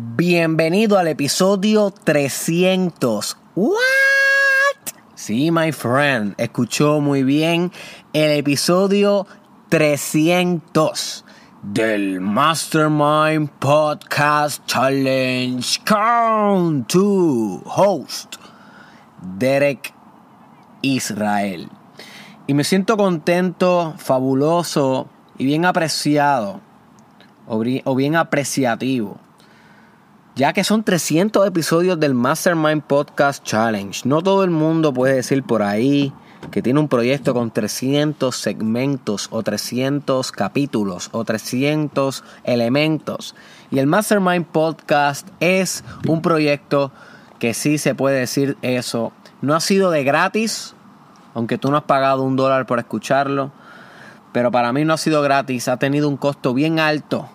Bienvenido al episodio 300. ¿What? Sí, my friend, escuchó muy bien el episodio 300 del Mastermind Podcast Challenge Count to host Derek Israel. Y me siento contento, fabuloso y bien apreciado o bien apreciativo ya que son 300 episodios del Mastermind Podcast Challenge. No todo el mundo puede decir por ahí que tiene un proyecto con 300 segmentos o 300 capítulos o 300 elementos. Y el Mastermind Podcast es un proyecto que sí se puede decir eso. No ha sido de gratis, aunque tú no has pagado un dólar por escucharlo. Pero para mí no ha sido gratis, ha tenido un costo bien alto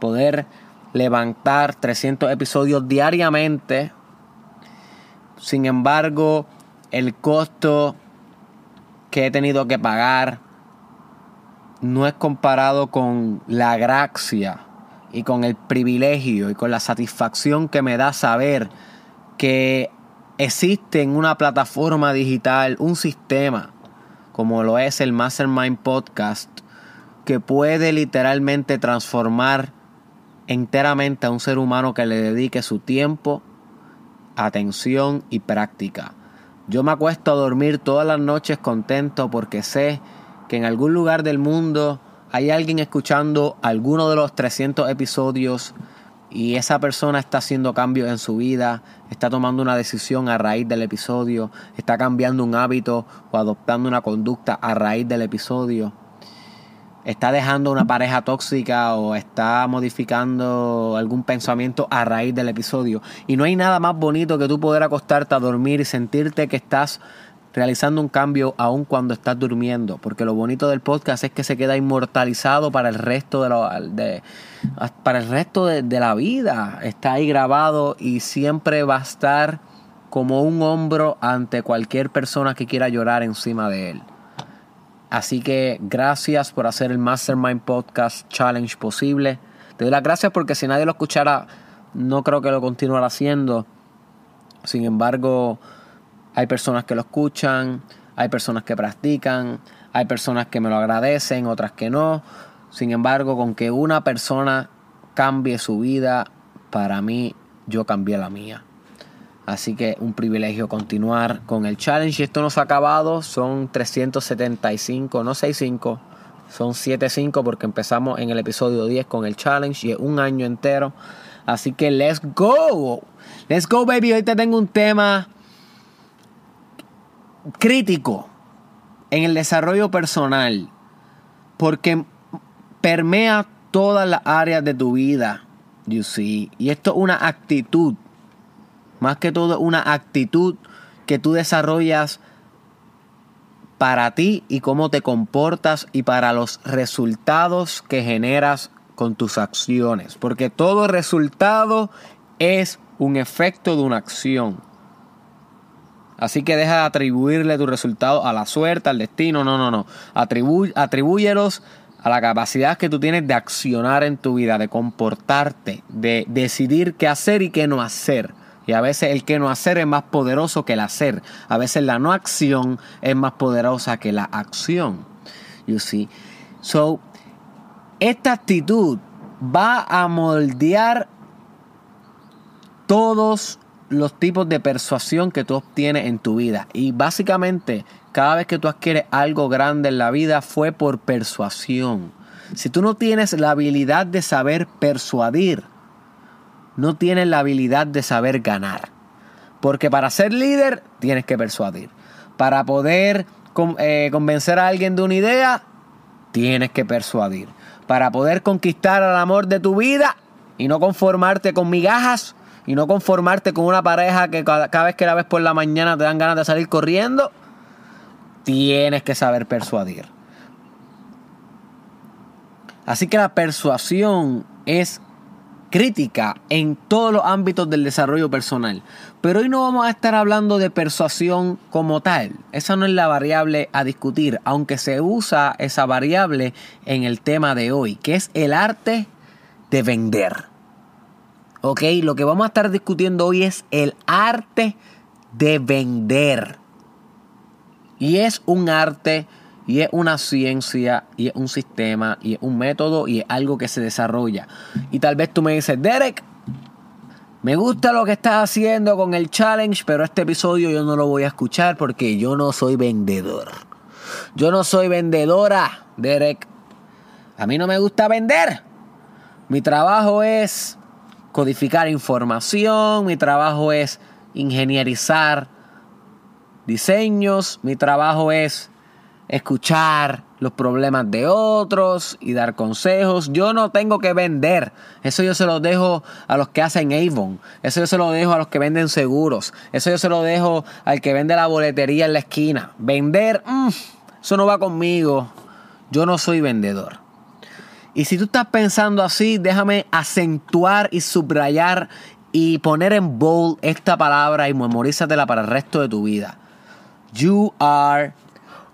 poder levantar 300 episodios diariamente. Sin embargo, el costo que he tenido que pagar no es comparado con la gracia y con el privilegio y con la satisfacción que me da saber que existe en una plataforma digital un sistema como lo es el Mastermind Podcast que puede literalmente transformar enteramente a un ser humano que le dedique su tiempo, atención y práctica. Yo me acuesto a dormir todas las noches contento porque sé que en algún lugar del mundo hay alguien escuchando alguno de los 300 episodios y esa persona está haciendo cambios en su vida, está tomando una decisión a raíz del episodio, está cambiando un hábito o adoptando una conducta a raíz del episodio está dejando una pareja tóxica o está modificando algún pensamiento a raíz del episodio. Y no hay nada más bonito que tú poder acostarte a dormir y sentirte que estás realizando un cambio aun cuando estás durmiendo. Porque lo bonito del podcast es que se queda inmortalizado para el resto de, de para el resto de la vida. Está ahí grabado y siempre va a estar como un hombro ante cualquier persona que quiera llorar encima de él. Así que gracias por hacer el Mastermind Podcast Challenge posible. Te doy las gracias porque si nadie lo escuchara, no creo que lo continuara haciendo. Sin embargo, hay personas que lo escuchan, hay personas que practican, hay personas que me lo agradecen, otras que no. Sin embargo, con que una persona cambie su vida, para mí yo cambié la mía. Así que un privilegio continuar con el challenge. Y esto no ha acabado, son 375, no 65, son 75 porque empezamos en el episodio 10 con el challenge y es un año entero. Así que let's go. Let's go, baby. Hoy te tengo un tema crítico en el desarrollo personal porque permea todas las áreas de tu vida. You see. Y esto es una actitud más que todo una actitud que tú desarrollas para ti y cómo te comportas y para los resultados que generas con tus acciones. Porque todo resultado es un efecto de una acción. Así que deja de atribuirle tu resultado a la suerte, al destino. No, no, no. atribúyelos a la capacidad que tú tienes de accionar en tu vida, de comportarte, de decidir qué hacer y qué no hacer. Y a veces el que no hacer es más poderoso que el hacer. A veces la no acción es más poderosa que la acción. You see. So, esta actitud va a moldear todos los tipos de persuasión que tú obtienes en tu vida. Y básicamente, cada vez que tú adquieres algo grande en la vida fue por persuasión. Si tú no tienes la habilidad de saber persuadir, no tienes la habilidad de saber ganar. Porque para ser líder tienes que persuadir. Para poder eh, convencer a alguien de una idea, tienes que persuadir. Para poder conquistar el amor de tu vida y no conformarte con migajas y no conformarte con una pareja que cada vez que la ves por la mañana te dan ganas de salir corriendo, tienes que saber persuadir. Así que la persuasión es crítica en todos los ámbitos del desarrollo personal. Pero hoy no vamos a estar hablando de persuasión como tal. Esa no es la variable a discutir, aunque se usa esa variable en el tema de hoy, que es el arte de vender. Ok, lo que vamos a estar discutiendo hoy es el arte de vender. Y es un arte, y es una ciencia, y es un sistema, y es un método, y es algo que se desarrolla. Y tal vez tú me dices, Derek, me gusta lo que estás haciendo con el challenge, pero este episodio yo no lo voy a escuchar porque yo no soy vendedor. Yo no soy vendedora, Derek. A mí no me gusta vender. Mi trabajo es codificar información, mi trabajo es ingenierizar diseños, mi trabajo es escuchar los problemas de otros y dar consejos. Yo no tengo que vender. Eso yo se lo dejo a los que hacen Avon. Eso yo se lo dejo a los que venden seguros. Eso yo se lo dejo al que vende la boletería en la esquina. Vender, mm, eso no va conmigo. Yo no soy vendedor. Y si tú estás pensando así, déjame acentuar y subrayar y poner en bold esta palabra y memorízatela para el resto de tu vida. You are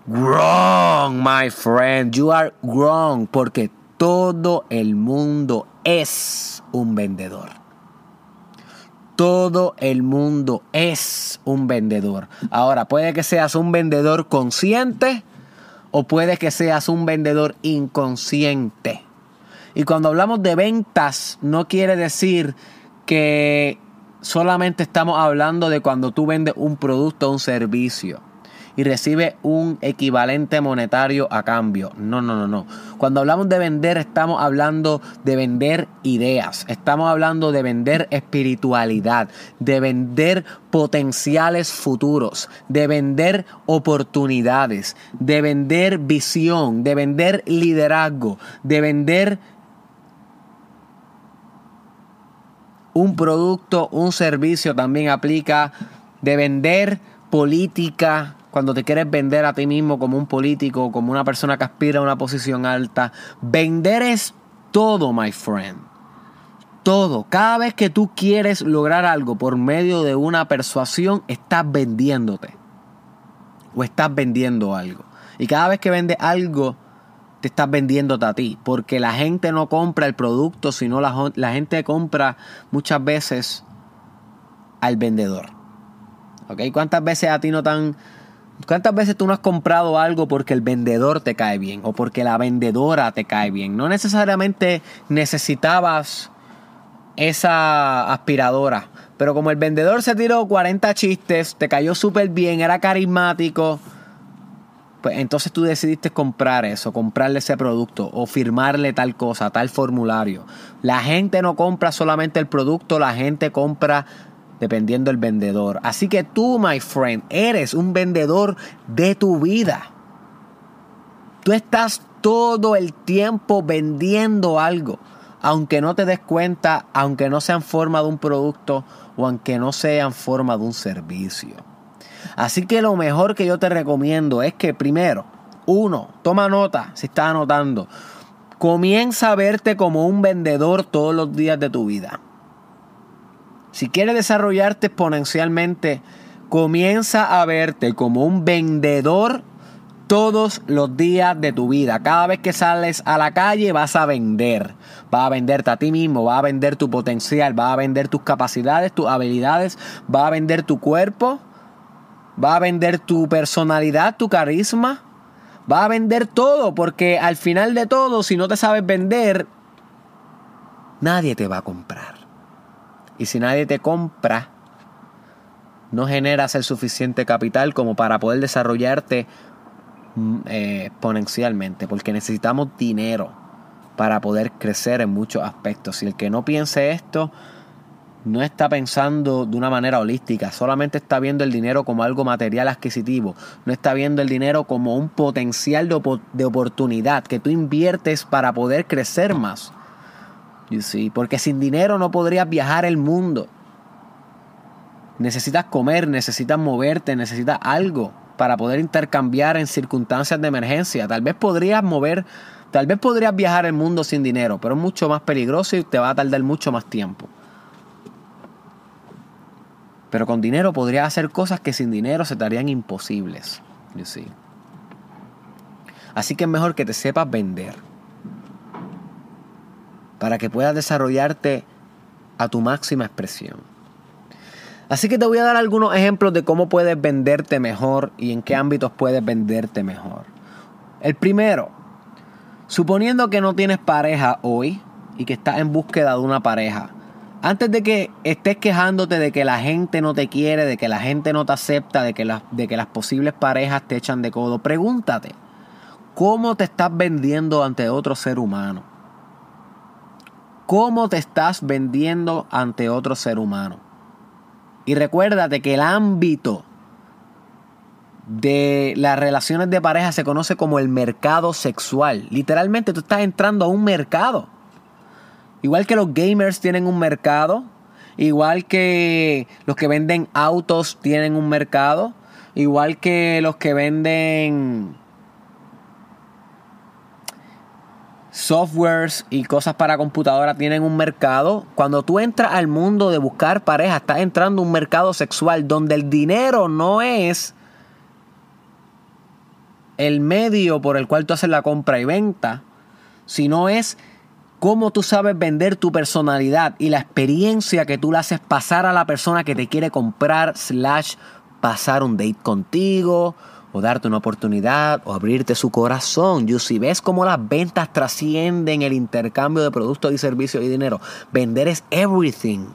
wrong, my friend. You are wrong porque todo el mundo es un vendedor. Todo el mundo es un vendedor. Ahora, puede que seas un vendedor consciente o puede que seas un vendedor inconsciente. Y cuando hablamos de ventas, no quiere decir que solamente estamos hablando de cuando tú vendes un producto o un servicio y recibe un equivalente monetario a cambio. No, no, no, no. Cuando hablamos de vender estamos hablando de vender ideas, estamos hablando de vender espiritualidad, de vender potenciales futuros, de vender oportunidades, de vender visión, de vender liderazgo, de vender un producto, un servicio también aplica, de vender política, cuando te quieres vender a ti mismo como un político, como una persona que aspira a una posición alta. Vender es todo, my friend. Todo. Cada vez que tú quieres lograr algo por medio de una persuasión, estás vendiéndote. O estás vendiendo algo. Y cada vez que vendes algo, te estás vendiéndote a ti. Porque la gente no compra el producto, sino la, la gente compra muchas veces al vendedor. ¿Ok? ¿Cuántas veces a ti no tan ¿Cuántas veces tú no has comprado algo porque el vendedor te cae bien o porque la vendedora te cae bien? No necesariamente necesitabas esa aspiradora, pero como el vendedor se tiró 40 chistes, te cayó súper bien, era carismático, pues entonces tú decidiste comprar eso, comprarle ese producto o firmarle tal cosa, tal formulario. La gente no compra solamente el producto, la gente compra dependiendo del vendedor. Así que tú, my friend, eres un vendedor de tu vida. Tú estás todo el tiempo vendiendo algo, aunque no te des cuenta, aunque no sea en forma de un producto o aunque no sea en forma de un servicio. Así que lo mejor que yo te recomiendo es que primero, uno, toma nota si estás anotando, comienza a verte como un vendedor todos los días de tu vida. Si quieres desarrollarte exponencialmente, comienza a verte como un vendedor todos los días de tu vida. Cada vez que sales a la calle vas a vender. Vas a venderte a ti mismo, vas a vender tu potencial, vas a vender tus capacidades, tus habilidades, vas a vender tu cuerpo, vas a vender tu personalidad, tu carisma. Vas a vender todo porque al final de todo, si no te sabes vender, nadie te va a comprar. Y si nadie te compra, no generas el suficiente capital como para poder desarrollarte mm, eh, exponencialmente, porque necesitamos dinero para poder crecer en muchos aspectos. Si el que no piense esto, no está pensando de una manera holística, solamente está viendo el dinero como algo material adquisitivo, no está viendo el dinero como un potencial de, de oportunidad que tú inviertes para poder crecer más. Porque sin dinero no podrías viajar el mundo. Necesitas comer, necesitas moverte, necesitas algo para poder intercambiar en circunstancias de emergencia. Tal vez podrías mover, tal vez podrías viajar el mundo sin dinero, pero es mucho más peligroso y te va a tardar mucho más tiempo. Pero con dinero podrías hacer cosas que sin dinero se te harían imposibles. Así que es mejor que te sepas vender para que puedas desarrollarte a tu máxima expresión. Así que te voy a dar algunos ejemplos de cómo puedes venderte mejor y en qué ámbitos puedes venderte mejor. El primero, suponiendo que no tienes pareja hoy y que estás en búsqueda de una pareja, antes de que estés quejándote de que la gente no te quiere, de que la gente no te acepta, de que, de que las posibles parejas te echan de codo, pregúntate, ¿cómo te estás vendiendo ante otro ser humano? ¿Cómo te estás vendiendo ante otro ser humano? Y recuérdate que el ámbito de las relaciones de pareja se conoce como el mercado sexual. Literalmente tú estás entrando a un mercado. Igual que los gamers tienen un mercado, igual que los que venden autos tienen un mercado, igual que los que venden softwares y cosas para computadora tienen un mercado. Cuando tú entras al mundo de buscar pareja, estás entrando a un mercado sexual donde el dinero no es el medio por el cual tú haces la compra y venta, sino es cómo tú sabes vender tu personalidad y la experiencia que tú le haces pasar a la persona que te quiere comprar, slash, pasar un date contigo, o darte una oportunidad o abrirte su corazón. Y si ves cómo las ventas trascienden el intercambio de productos y servicios y dinero, vender es everything.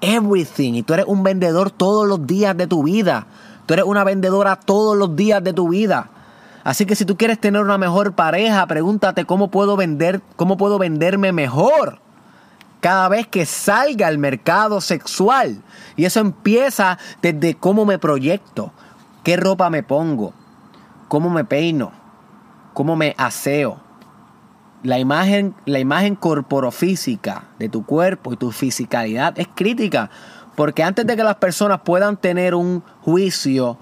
Everything. Y tú eres un vendedor todos los días de tu vida. Tú eres una vendedora todos los días de tu vida. Así que si tú quieres tener una mejor pareja, pregúntate cómo puedo vender, cómo puedo venderme mejor cada vez que salga al mercado sexual. Y eso empieza desde cómo me proyecto, ¿Qué ropa me pongo? ¿Cómo me peino? ¿Cómo me aseo? La imagen, la imagen corporofísica de tu cuerpo y tu fisicalidad es crítica. Porque antes de que las personas puedan tener un juicio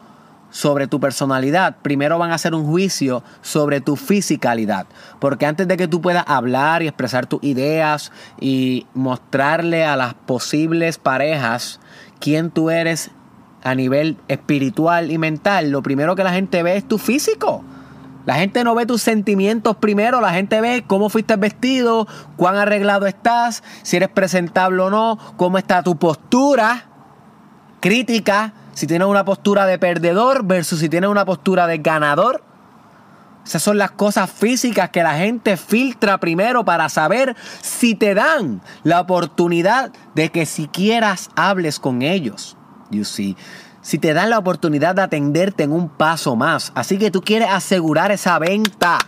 sobre tu personalidad, primero van a hacer un juicio sobre tu fisicalidad. Porque antes de que tú puedas hablar y expresar tus ideas y mostrarle a las posibles parejas quién tú eres a nivel espiritual y mental, lo primero que la gente ve es tu físico. La gente no ve tus sentimientos primero, la gente ve cómo fuiste vestido, cuán arreglado estás, si eres presentable o no, cómo está tu postura crítica, si tienes una postura de perdedor versus si tienes una postura de ganador. Esas son las cosas físicas que la gente filtra primero para saber si te dan la oportunidad de que siquiera hables con ellos you see. Si te dan la oportunidad de atenderte en un paso más. Así que tú quieres asegurar esa venta.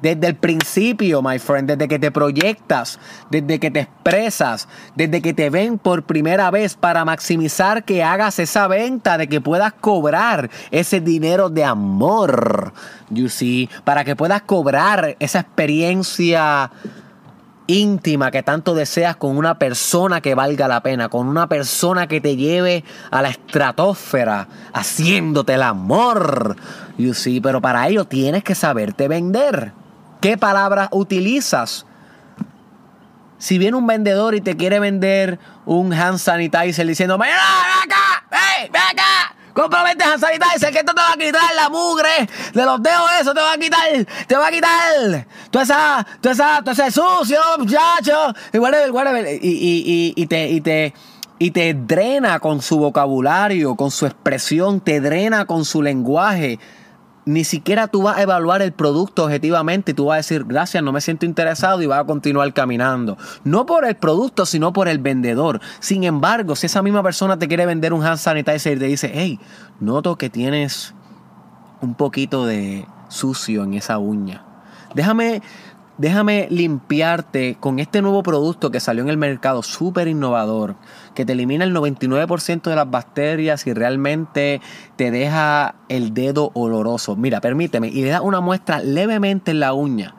Desde el principio, my friend, desde que te proyectas, desde que te expresas, desde que te ven por primera vez para maximizar que hagas esa venta, de que puedas cobrar ese dinero de amor, you see, para que puedas cobrar esa experiencia íntima que tanto deseas con una persona que valga la pena, con una persona que te lleve a la estratosfera, haciéndote el amor. You see, pero para ello tienes que saberte vender. ¿Qué palabras utilizas? Si viene un vendedor y te quiere vender un hand sanitizer diciendo, ven acá, ven, ven acá, Compromete a sanitizer que esto te va a quitar la mugre. De los dedos, eso te va a quitar, te va a quitar toda esa, toda esa, todo ese sucio, muchacho. Y, y, y, y, te, y te, y te drena con su vocabulario, con su expresión, te drena con su lenguaje ni siquiera tú vas a evaluar el producto objetivamente y tú vas a decir, gracias, no me siento interesado y vas a continuar caminando. No por el producto, sino por el vendedor. Sin embargo, si esa misma persona te quiere vender un hand sanitizer y te dice, hey, noto que tienes un poquito de sucio en esa uña. Déjame déjame limpiarte con este nuevo producto que salió en el mercado, súper innovador, que te elimina el 99% de las bacterias y realmente te deja el dedo oloroso. Mira, permíteme, y le da una muestra levemente en la uña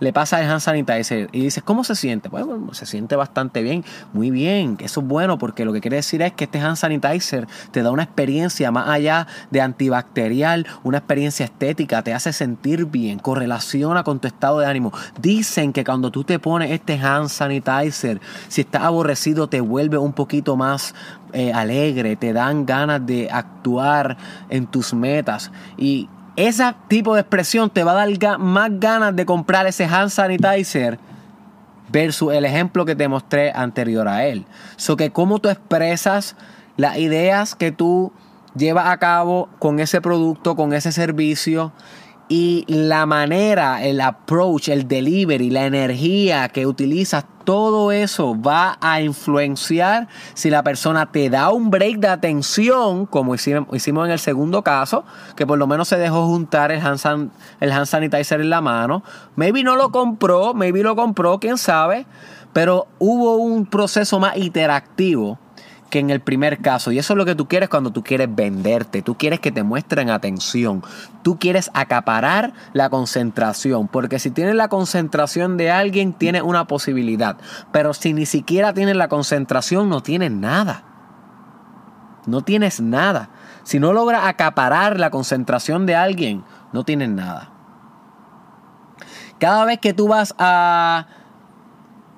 le pasa el hand sanitizer y dices, ¿cómo se siente? Bueno, se siente bastante bien, muy bien, eso es bueno porque lo que quiere decir es que este hand sanitizer te da una experiencia más allá de antibacterial, una experiencia estética, te hace sentir bien, correlaciona con tu estado de ánimo. Dicen que cuando tú te pones este hand sanitizer, si estás aborrecido te vuelve un poquito más eh, alegre, te dan ganas de actuar en tus metas y ese tipo de expresión te va a dar más ganas de comprar ese hand sanitizer versus el ejemplo que te mostré anterior a él. So que cómo tú expresas las ideas que tú llevas a cabo con ese producto, con ese servicio y la manera, el approach, el delivery, la energía que utilizas, todo eso va a influenciar si la persona te da un break de atención, como hicimos, en el segundo caso, que por lo menos se dejó juntar el hand, el hand sanitizer en la mano. Maybe no lo compró, maybe lo compró, quién sabe, pero hubo un proceso más interactivo que en el primer caso. Y eso es lo que tú quieres cuando tú quieres venderte. Tú quieres que te muestren atención. Tú quieres acaparar la concentración. Porque si tienes la concentración de alguien, tienes una posibilidad. Pero si ni siquiera tienes la concentración, no tienes nada. No tienes nada. Si no logras acaparar la concentración de alguien, no tienes nada. Cada vez que tú vas a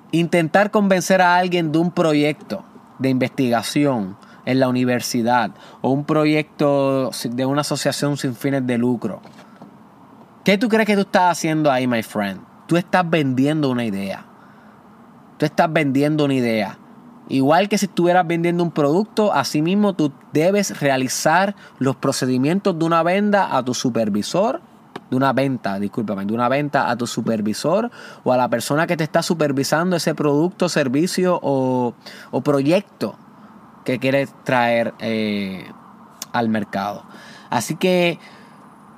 intentar convencer a alguien de un proyecto, de investigación en la universidad o un proyecto de una asociación sin fines de lucro. ¿Qué tú crees que tú estás haciendo ahí, my friend? Tú estás vendiendo una idea. Tú estás vendiendo una idea. Igual que si estuvieras vendiendo un producto, asimismo tú debes realizar los procedimientos de una venta a tu supervisor, de una venta, discúlpame, de una venta a tu supervisor o a la persona que te está supervisando ese producto, servicio o, proyecto que quieres traer eh, al mercado. Así que,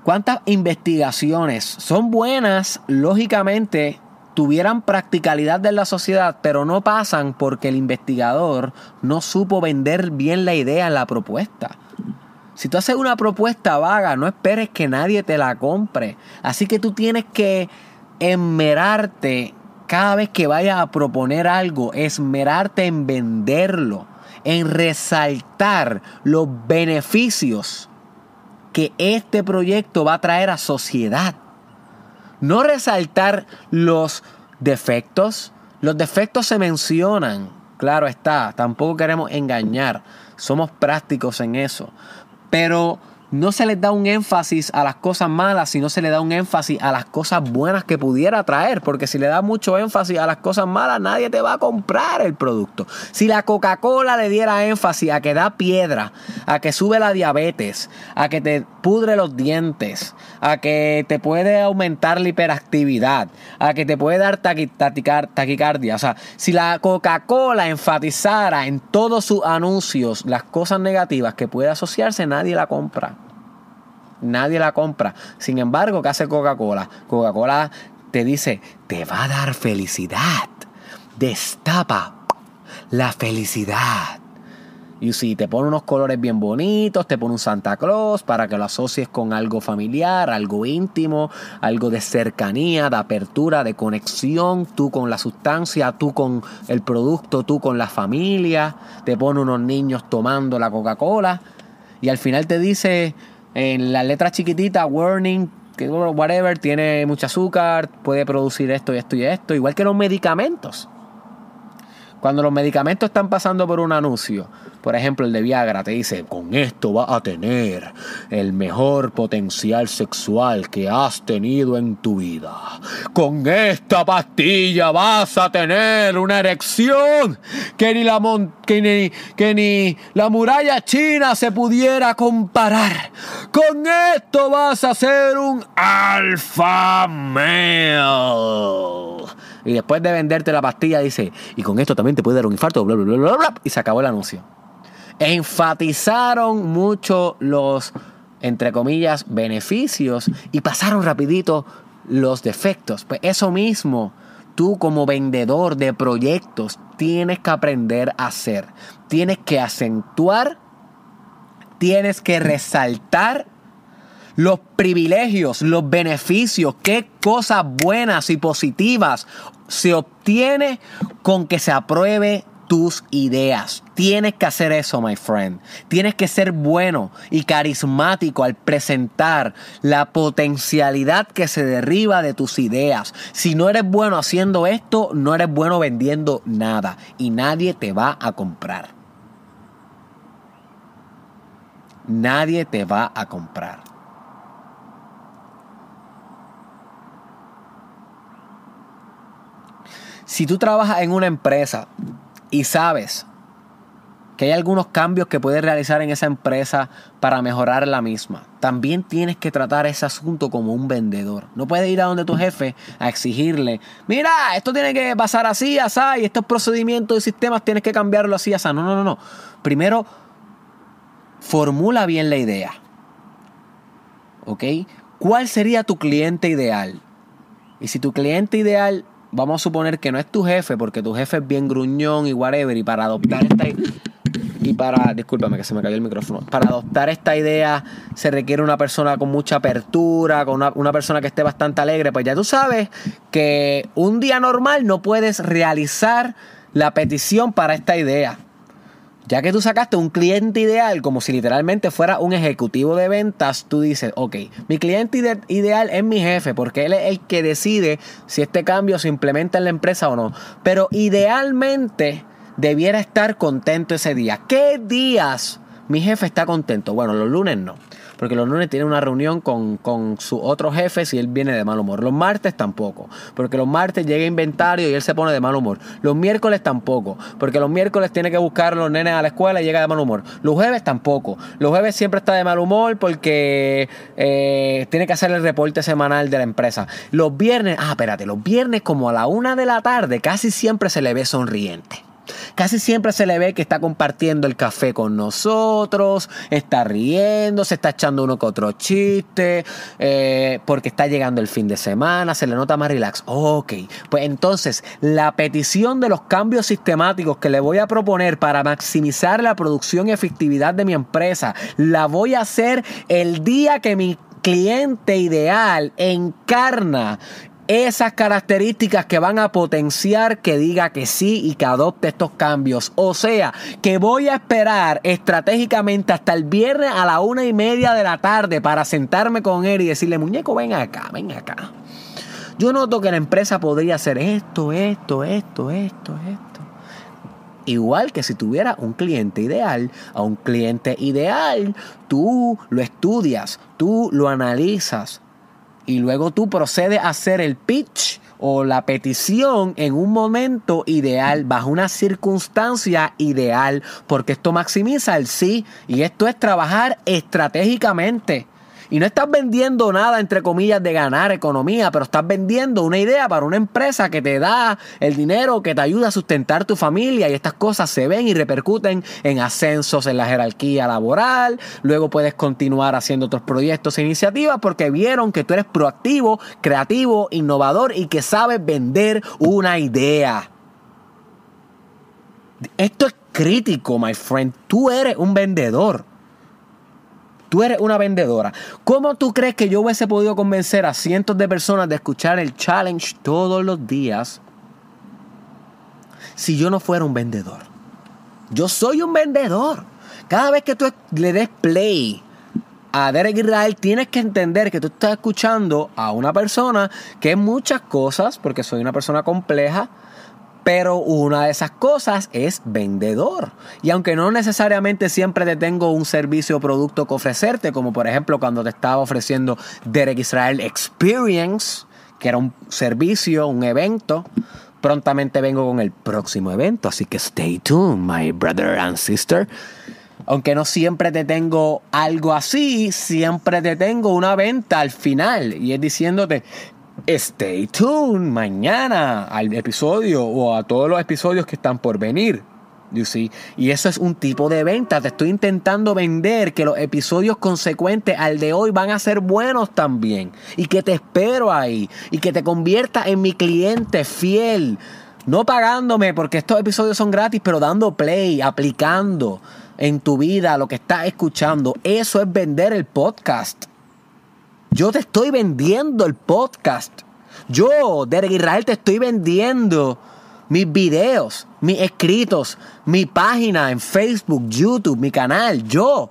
¿cuántas investigaciones son buenas? Lógicamente, tuvieran practicalidad de la sociedad, pero no pasan porque el investigador no supo vender bien la idea, la propuesta. Si tú haces una propuesta vaga, no esperes que nadie te la compre. Así que tú tienes que esmerarte cada vez que vayas a proponer algo, esmerarte en venderlo, en resaltar los beneficios que este proyecto va a traer a sociedad. No resaltar los defectos. Los defectos se mencionan, claro está, tampoco queremos engañar, somos prácticos en eso pero no se les da un énfasis a las cosas malas, sino se le da un énfasis a las cosas buenas que pudiera traer. Porque si le da mucho énfasis a las cosas malas, nadie te va a comprar el producto. Si la Coca-Cola le diera énfasis a que da piedra, a que sube la diabetes, a que te pudre los dientes, a que te puede aumentar la hiperactividad, a que te puede dar taquicardia. O sea, si la Coca-Cola enfatizara en todos sus anuncios las cosas negativas que puede asociarse, nadie la compra. Nadie la compra. Sin embargo, ¿qué hace Coca-Cola? Coca-Cola te dice, te va a dar felicidad. Destapa la felicidad. Y si te pone unos colores bien bonitos, te pone un Santa Claus para que lo asocies con algo familiar, algo íntimo, algo de cercanía, de apertura, de conexión, tú con la sustancia, tú con el producto, tú con la familia, te pone unos niños tomando la Coca-Cola y al final te dice en la letra chiquitita, warning, que whatever, tiene mucho azúcar, puede producir esto y esto y esto, igual que los medicamentos. Cuando los medicamentos están pasando por un anuncio, por ejemplo el de Viagra, te dice, con esto va a tener el mejor potencial sexual que has tenido en tu vida. Con esta pastilla vas a tener una erección que ni la, que que ni la muralla china se pudiera comparar. Con esto vas a ser un alfa male. Y después de venderte la pastilla, dice, y con esto también te puede dar un infarto, bla, bla, bla, bla, y se acabó el anuncio. Enfatizaron mucho los, entre comillas, beneficios y pasaron rapidito los defectos. Pues eso mismo, tú como vendedor de proyectos tienes que aprender a hacer. Tienes que acentuar, tienes que resaltar los privilegios, los beneficios, qué cosas buenas y positivas se obtiene con que se apruebe tus ideas. Tienes que hacer eso, my friend. Tienes que ser bueno y carismático al presentar la potencialidad que se derriba de tus ideas. Si no eres bueno haciendo esto, no eres bueno vendiendo nada y nadie te va a comprar. Nadie te va a comprar. Si tú trabajas en una empresa y sabes que hay algunos cambios que puedes realizar en esa empresa para mejorar la misma. También tienes que tratar ese asunto como un vendedor. No puedes ir a donde tu jefe a exigirle, mira, esto tiene que pasar así, así, y estos procedimientos y sistemas tienes que cambiarlo así, así. No, no, no, no. Primero, formula bien la idea. ¿Ok? ¿Cuál sería tu cliente ideal? Y si tu cliente ideal, vamos a suponer que no es tu jefe, porque tu jefe es bien gruñón y whatever, y para adoptar esta y para, discúlpame que se me cayó el micrófono, para adoptar esta idea se requiere una persona con mucha apertura, con una, una, persona que esté bastante alegre, pues ya tú sabes que un día normal no puedes realizar la petición para esta idea. Ya que tú sacaste un cliente ideal como si literalmente fuera un ejecutivo de ventas, tú dices, ok, mi cliente ideal es mi jefe porque él es el que decide si este cambio se implementa en la empresa o no. Pero idealmente debiera estar contento ese día. ¿Qué días mi jefe está contento? Bueno, los lunes no. Porque los lunes tiene una reunión con, con su otro jefe si él viene de mal humor. Los martes tampoco. Porque los martes llega inventario y él se pone de mal humor. Los miércoles tampoco. Porque los miércoles tiene que buscar a los nenes a la escuela y llega de mal humor. Los jueves tampoco. Los jueves siempre está de mal humor porque eh, tiene que hacer el reporte semanal de la empresa. Los viernes, ah, espérate, los viernes como a la una de la tarde casi siempre se le ve sonriente. Casi siempre se le ve que está compartiendo el café con nosotros, está riendo, se está echando uno que otro chiste, eh, porque está llegando el fin de semana, se le nota más relax. Ok, pues entonces la petición de los cambios sistemáticos que le voy a proponer para maximizar la producción y efectividad de mi empresa, la voy a hacer el día que mi cliente ideal encarna esas características que van a potenciar que diga que sí y que adopte estos cambios. O sea, que voy a esperar estratégicamente hasta el viernes a la una y media de la tarde para sentarme con él y decirle, muñeco, ven acá, ven acá. Yo noto que la empresa podría hacer esto, esto, esto, esto, esto. Igual que si tuviera un cliente ideal, a un cliente ideal, tú lo estudias, tú lo analizas, y luego tú procedes a hacer el pitch o la petición en un momento ideal, bajo una circunstancia ideal, porque esto maximiza el sí y esto es trabajar estratégicamente. Y no estás vendiendo nada, entre comillas, de ganar economía, pero estás vendiendo una idea para una empresa que te da el dinero, que te ayuda a sustentar tu familia y estas cosas se ven y repercuten en ascensos en la jerarquía laboral. Luego puedes continuar haciendo otros proyectos e iniciativas porque vieron que tú eres proactivo, creativo, innovador y que sabes vender una idea. Esto es crítico, my friend. Tú eres un vendedor. Tú eres una vendedora. ¿Cómo tú crees que yo hubiese podido convencer a cientos de personas de escuchar el challenge todos los días si yo no fuera un vendedor? Yo soy un vendedor. Cada vez que tú le des play a Derek Israel, tienes que entender que tú estás escuchando a una persona que es muchas cosas, porque soy una persona compleja, pero una de esas cosas es vendedor. Y aunque no necesariamente siempre te tengo un servicio o producto que ofrecerte, como por ejemplo cuando te estaba ofreciendo Derek Israel Experience, que era un servicio, un evento, prontamente vengo con el próximo evento. Así que stay tuned, my brother and sister. Aunque no siempre te tengo algo así, siempre te tengo una venta al final. Y es diciéndote, stay tuned mañana al episodio o a todos los episodios que están por venir. You see? Y eso es un tipo de venta. Te estoy intentando vender que los episodios consecuentes al de hoy van a ser buenos también. Y que te espero ahí. Y que te conviertas en mi cliente fiel. No pagándome porque estos episodios son gratis, pero dando play, aplicando en tu vida lo que estás escuchando. Eso es vender el podcast. Yo te estoy vendiendo el podcast. Yo, Derek Israel, te estoy vendiendo mis videos, mis escritos, mi página en Facebook, YouTube, mi canal. Yo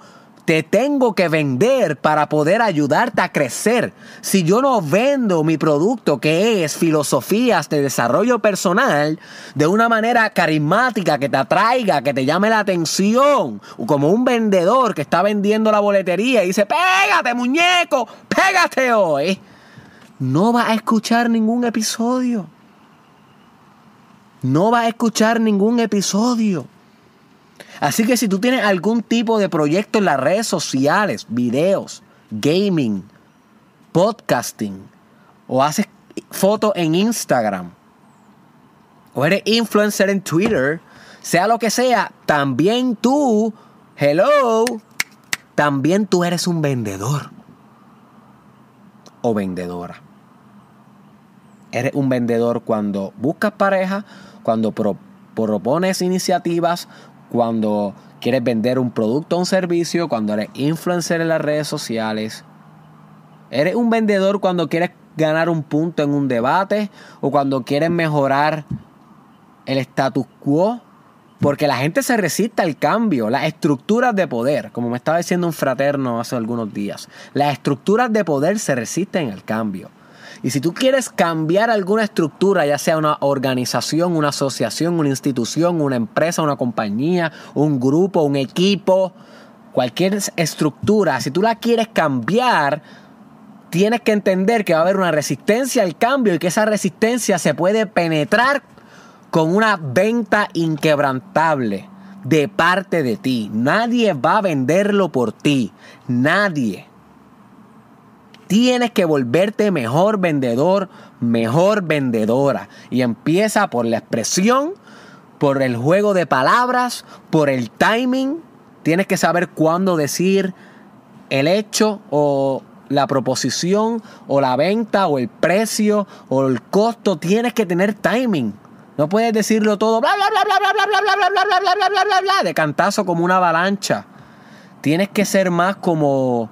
te tengo que vender para poder ayudarte a crecer. Si yo no vendo mi producto, que es filosofías de desarrollo personal, de una manera carismática, que te atraiga, que te llame la atención, como un vendedor que está vendiendo la boletería y dice, pégate muñeco, pégate hoy, no vas a escuchar ningún episodio. no vas a escuchar ningún episodio. Así que si tú tienes algún tipo de proyecto en las redes sociales, videos, gaming, podcasting, o haces fotos en Instagram, o eres influencer en Twitter, sea lo que sea, también tú, hello, también tú eres un vendedor o vendedora. Eres un vendedor cuando buscas pareja, cuando propones iniciativas, cuando quieres vender un producto o un servicio, cuando eres influencer en las redes sociales. Eres un vendedor cuando quieres ganar un punto en un debate o cuando quieres mejorar el status quo. Porque la gente se resiste al cambio, las estructuras de poder, como me estaba diciendo un fraterno hace algunos días, las estructuras de poder se resisten al cambio. Y si tú quieres cambiar alguna estructura, ya sea una organización, una asociación, una institución, una empresa, una compañía, un grupo, un equipo, cualquier estructura, si tú la quieres cambiar, tienes que entender que va a haber una resistencia al cambio y que esa resistencia se puede penetrar con una venta inquebrantable de parte de ti. Nadie va a venderlo por ti. Nadie. Tienes que volverte mejor vendedor, mejor vendedora. Y empieza por la expresión, por el juego de palabras, por el timing. Tienes que saber cuándo decir el hecho o la proposición o la venta o el precio o el costo. Tienes que tener timing. No puedes decirlo todo bla bla bla bla bla bla bla bla bla bla bla bla bla bla bla de cantazo como una avalancha. Tienes que ser más como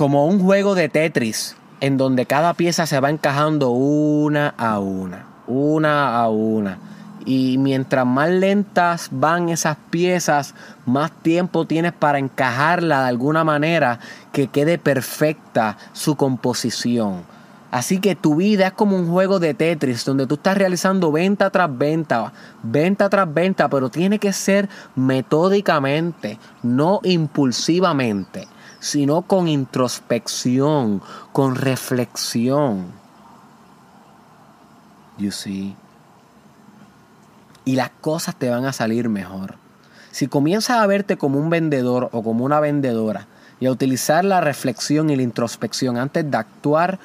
como un juego de Tetris, en donde cada pieza se va encajando una a una, una a una. Y mientras más lentas van esas piezas, más tiempo tienes para encajarla de alguna manera que quede perfecta su composición. Así que tu vida es como un juego de Tetris donde tú estás realizando venta tras venta, venta tras venta, pero tiene que ser metódicamente, no impulsivamente sino con introspección, con reflexión. You see? Y las cosas te van a salir mejor. Si comienzas a verte como un vendedor o como una vendedora y a utilizar la reflexión y la introspección antes de actuar,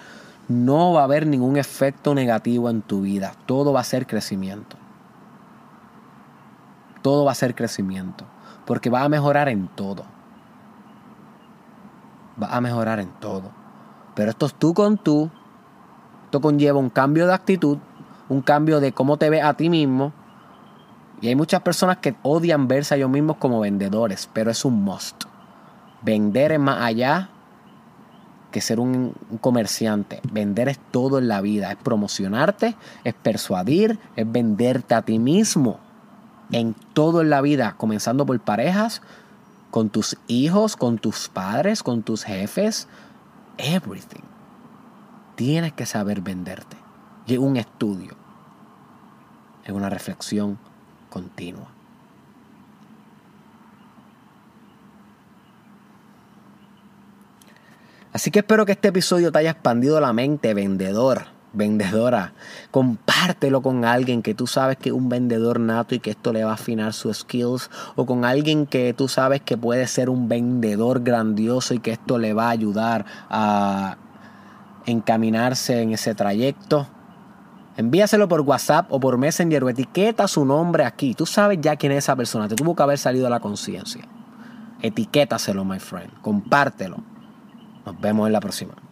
no va a haber ningún efecto negativo en tu vida. Todo va a ser crecimiento. Todo va a ser crecimiento. Porque va a mejorar en todo vas a mejorar en todo. Pero esto es tú con tú. Esto conlleva un cambio de actitud, un cambio de cómo te ves a ti mismo. Y hay muchas personas que odian verse a ellos mismos como vendedores, pero es un must. Vender es más allá que ser un, un, comerciante. Vender es todo en la vida. Es promocionarte, es persuadir, es venderte a ti mismo. En todo en la vida, comenzando por parejas, con tus hijos, con tus padres, con tus jefes, everything. Tienes que saber venderte. Y un estudio, es una reflexión continua. Así que espero que este episodio te haya expandido la mente, vendedor vendedora, compártelo con alguien que tú sabes que es un vendedor nato y que esto le va a afinar sus skills, o con alguien que tú sabes que puede ser un vendedor grandioso y que esto le va a ayudar a encaminarse en ese trayecto. Envíaselo por WhatsApp o por Messenger o etiqueta su nombre aquí. Tú sabes ya quién es esa persona. Te tuvo que haber salido a la conciencia. Etiquétaselo, my friend. Compártelo. Nos vemos en la próxima.